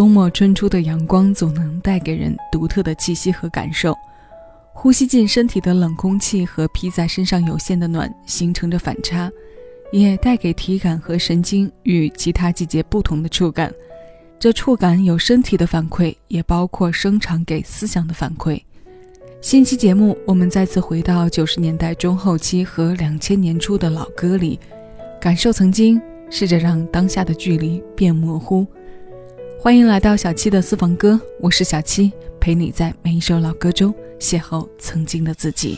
冬末春初的阳光总能带给人独特的气息和感受。呼吸进身体的冷空气和披在身上有限的暖形成着反差，也带给体感和神经与其他季节不同的触感。这触感有身体的反馈，也包括生长给思想的反馈。新期节目，我们再次回到九十年代中后期和两千年初的老歌里，感受曾经，试着让当下的距离变模糊。欢迎来到小七的私房歌，我是小七，陪你在每一首老歌中邂逅曾经的自己。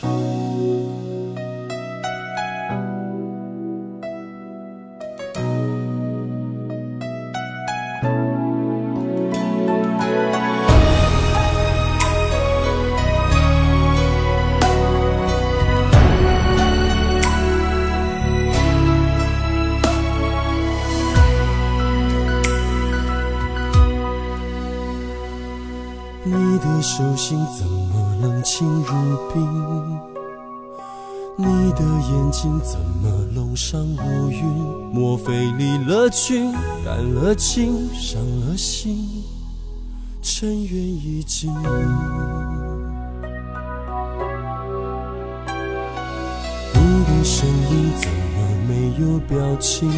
了情，伤了心，尘缘已尽。你的声音怎么没有表情？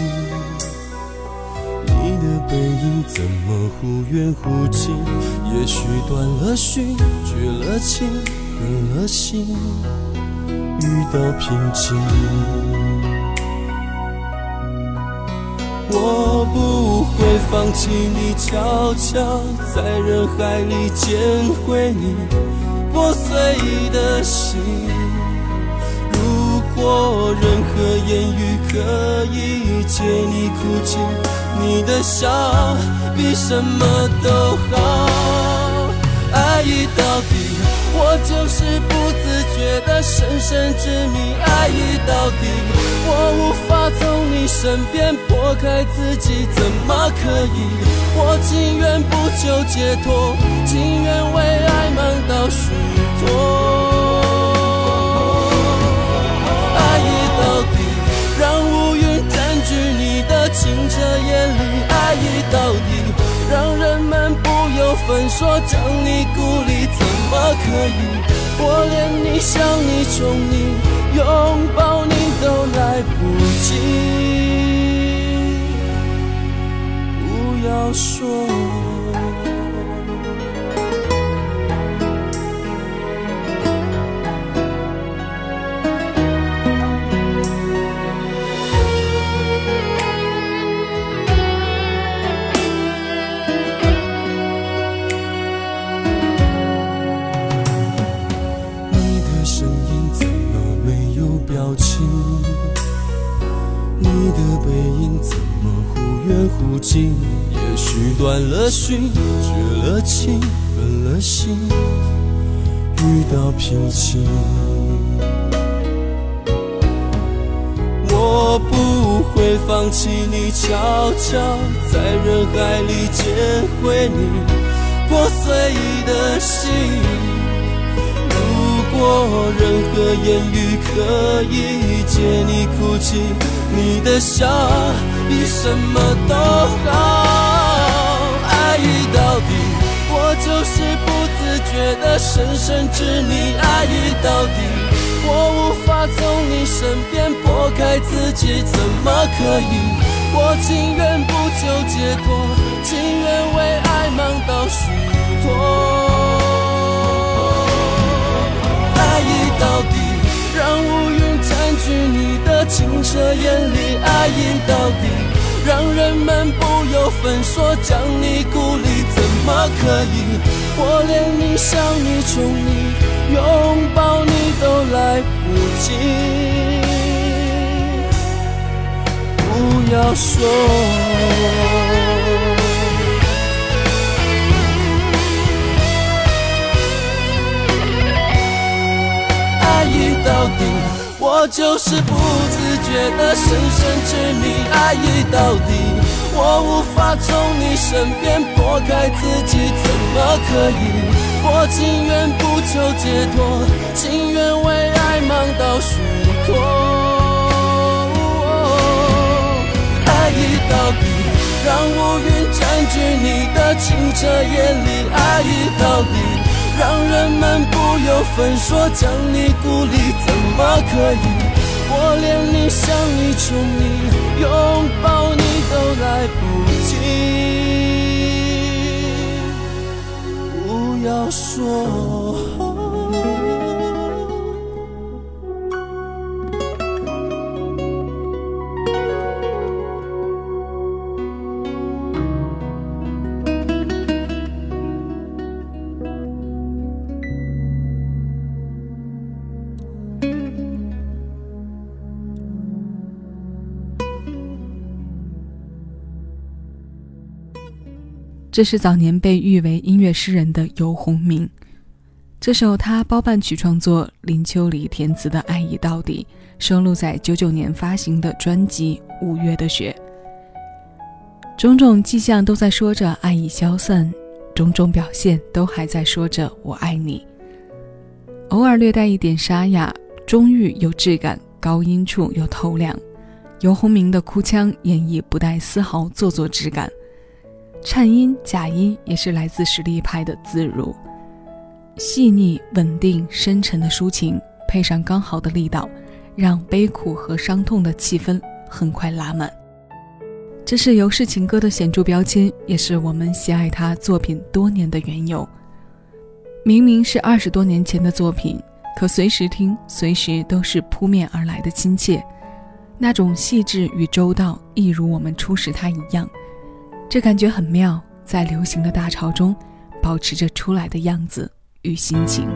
你的背影怎么忽远忽近？也许断了讯，绝了情，狠了心，遇到平静。我不会放弃你，悄悄在人海里捡回你破碎的心。如果任何言语可以解你哭泣。你的笑比什么都好，爱已到底，我就是不自觉的深深执迷。爱已到底，我无法从你身边拨开自己，怎么可以？我情愿不求解脱，情愿为爱忙到虚脱。爱已到底，让乌云占据你的清澈眼里。爱已到底，让人们有分说将你孤立，怎么可以？我连你想你宠你拥抱你都来不及，不要说。忽远忽近，也许断了讯，绝了情，分了心，遇到平静。我不会放弃你，悄悄在人海里捡回你破碎的心。如果任何言语可以解你哭泣，你的笑。比什么都好，爱已到底，我就是不自觉的深深执迷。爱已到底，我无法从你身边拨开自己，怎么可以？我情愿不求解脱，情愿为爱忙到虚脱。清澈眼里。爱意到底，让人们不由分说将你孤立，怎么可以？我连你想你宠你拥抱你都来不及，不要说，爱已到底。我就是不自觉的深深执迷，爱意到底，我无法从你身边拨开自己，怎么可以？我情愿不求解脱，情愿为爱忙到虚脱。爱意到底，让乌云占据你的清澈眼里爱意到底，让人们不由分说将你孤立，怎么可以？我连你想你宠你拥抱你都来不及，不要说。这是早年被誉为音乐诗人的游鸿明，这首他包办曲创作，林秋离填词的《爱已到底》，收录在九九年发行的专辑《五月的雪》。种种迹象都在说着爱已消散，种种表现都还在说着我爱你。偶尔略带一点沙哑，中郁有质感，高音处有透亮。游鸿明的哭腔演绎不带丝毫做作之感。颤音、假音也是来自实力派的自如，细腻、稳定、深沉的抒情，配上刚好的力道，让悲苦和伤痛的气氛很快拉满。这是尤氏情歌的显著标签，也是我们喜爱他作品多年的缘由。明明是二十多年前的作品，可随时听，随时都是扑面而来的亲切，那种细致与周到，一如我们初识他一样。这感觉很妙，在流行的大潮中，保持着出来的样子与心情。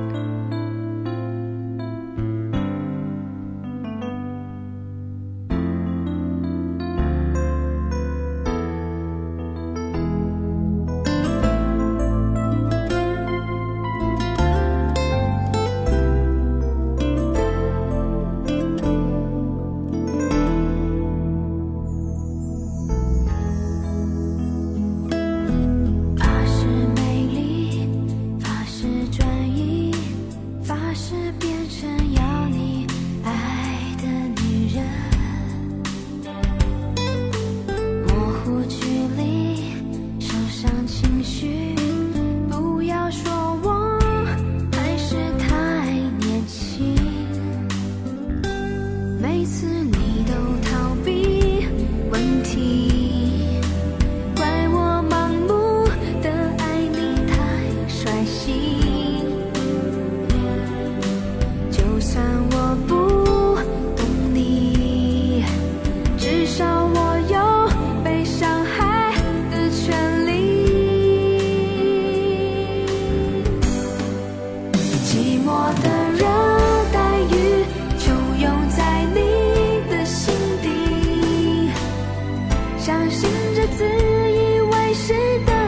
相信这自以为是的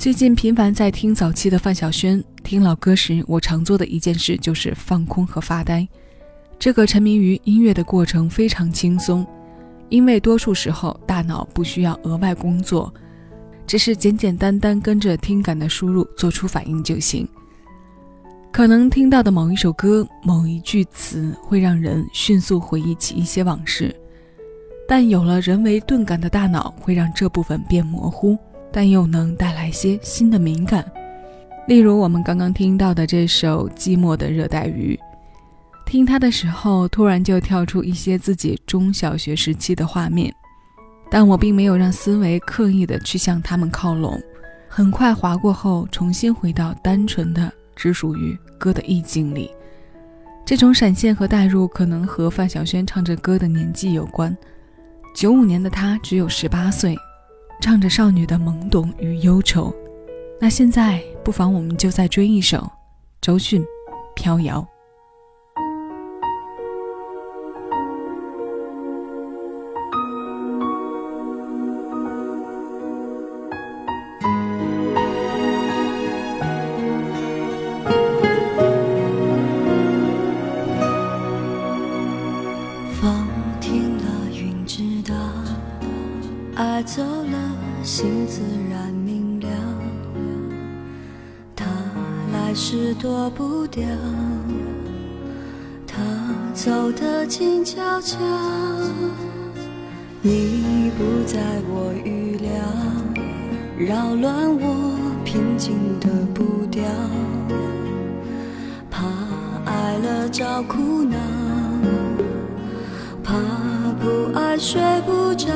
最近频繁在听早期的范晓萱，听老歌时，我常做的一件事就是放空和发呆。这个沉迷于音乐的过程非常轻松，因为多数时候大脑不需要额外工作，只是简简单单跟着听感的输入做出反应就行。可能听到的某一首歌、某一句词会让人迅速回忆起一些往事，但有了人为钝感的大脑，会让这部分变模糊。但又能带来些新的敏感，例如我们刚刚听到的这首《寂寞的热带鱼》，听它的时候，突然就跳出一些自己中小学时期的画面，但我并没有让思维刻意的去向他们靠拢，很快划过后，重新回到单纯的只属于歌的意境里。这种闪现和代入，可能和范晓萱唱着歌的年纪有关。九五年的她只有十八岁。唱着少女的懵懂与忧愁，那现在不妨我们就再追一首周迅《飘摇》。在我预料，扰乱我平静的步调。怕爱了找苦恼。怕不爱睡不着，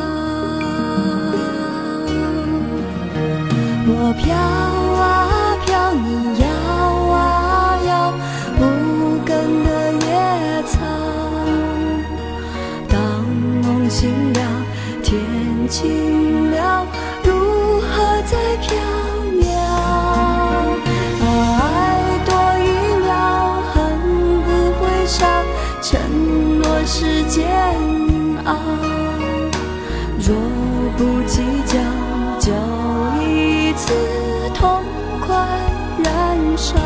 我飘晴了，如何再飘渺？爱多一秒，恨不会少，承诺是煎熬。若不计较，就一次痛快燃烧。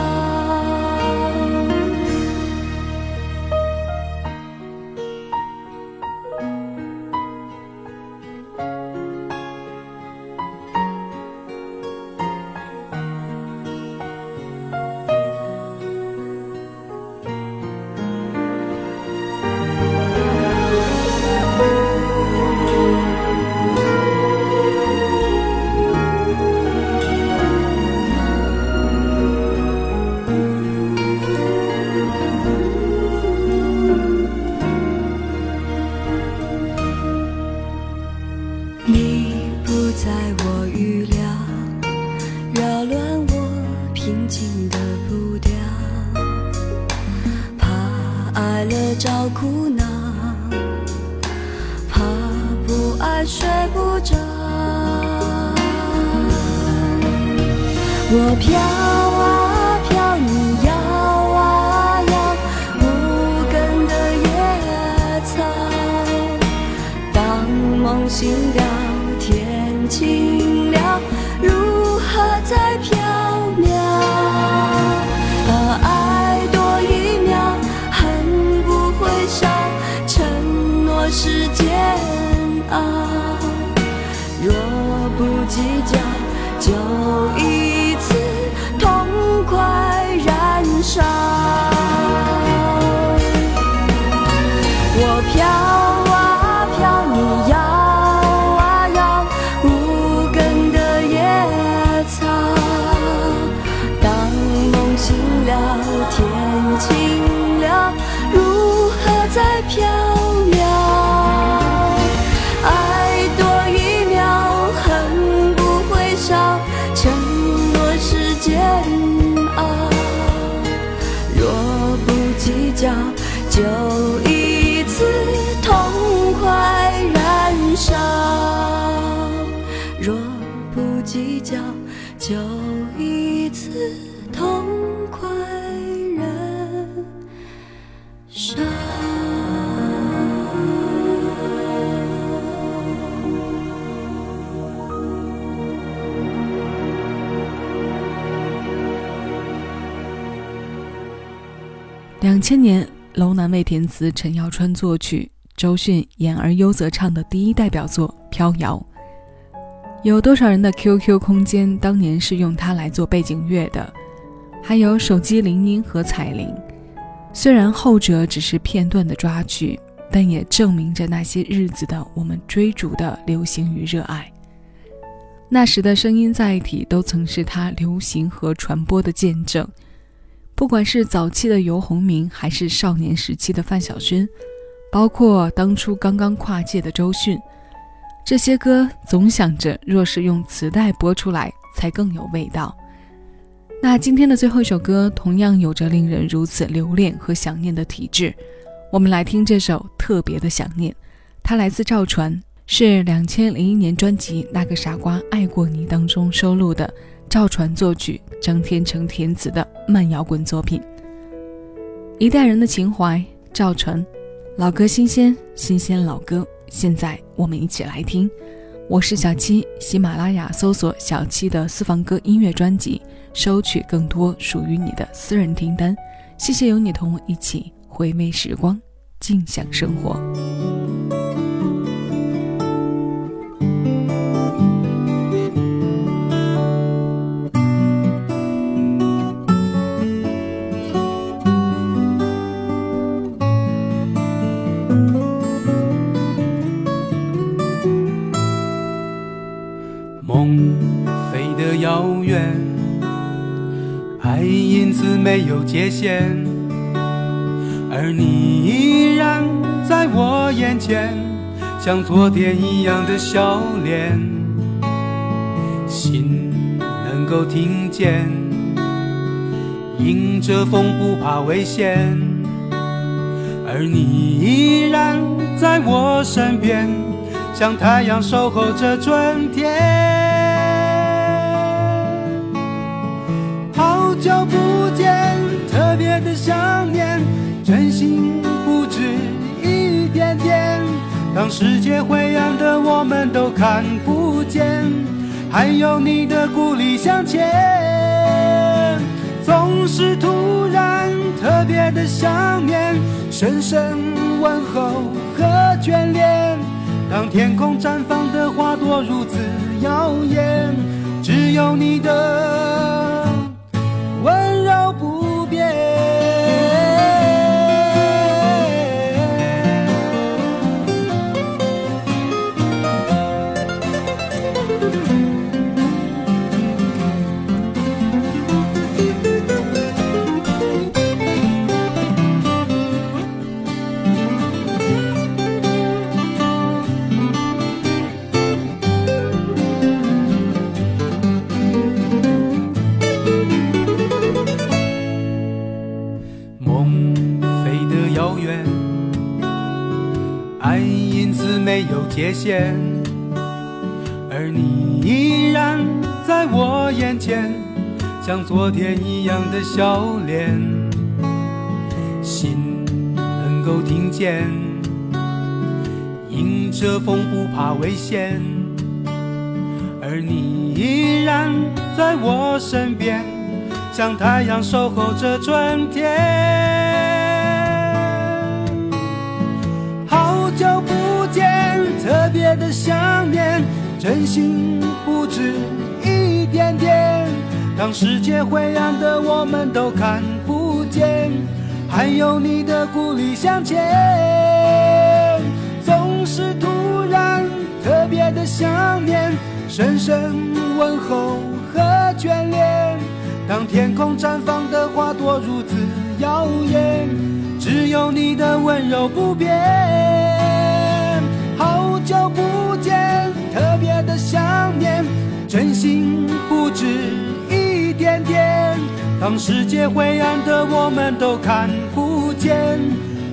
再飘渺啊爱多一秒恨不会少承诺是煎熬。若不计较就两千年，楼南为填词，陈耀川作曲，周迅演而优则唱的第一代表作《飘摇》。有多少人的 QQ 空间当年是用它来做背景乐的？还有手机铃音和彩铃。虽然后者只是片段的抓取，但也证明着那些日子的我们追逐的流行与热爱。那时的声音载体都曾是它流行和传播的见证。不管是早期的游鸿明，还是少年时期的范晓萱，包括当初刚刚跨界的周迅，这些歌总想着，若是用磁带播出来，才更有味道。那今天的最后一首歌，同样有着令人如此留恋和想念的体质。我们来听这首《特别的想念》，它来自赵传，是两千零一年专辑《那个傻瓜爱过你》当中收录的。赵传作曲，张天成填词的慢摇滚作品。一代人的情怀，赵传，老歌新鲜，新鲜老歌。现在我们一起来听。我是小七，喜马拉雅搜索小七的私房歌音乐专辑，收取更多属于你的私人听单。谢谢有你同我一起回味时光，静享生活。没有界限，而你依然在我眼前，像昨天一样的笑脸。心能够听见，迎着风不怕危险，而你依然在我身边。像太阳守候着春天，好久不，别的想念，真心不止一点点。当世界灰暗的我们都看不见，还有你的鼓励向前。总是突然特别的想念，深深问候和眷恋。当天空绽放的花朵如此耀眼，只有你的有界限，而你依然在我眼前，像昨天一样的笑脸。心能够听见，迎着风不怕危险，而你依然在我身边。像太阳守候着春天，好久不，特别的想念，真心不止一点点。当世界灰暗的我们都看不见，还有你的鼓励向前。总是突然特别的想念，深深问候和眷恋。当天空绽放的花朵如此耀眼，只有你的温柔不变。久不见，特别的想念，真心不止一点点。当世界灰暗的我们都看不见，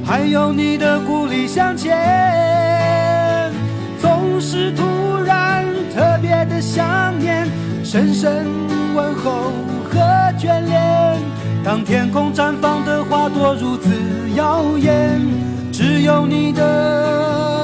还有你的鼓励向前。总是突然特别的想念，深深问候和眷恋。当天空绽放的花朵如此耀眼，只有你的。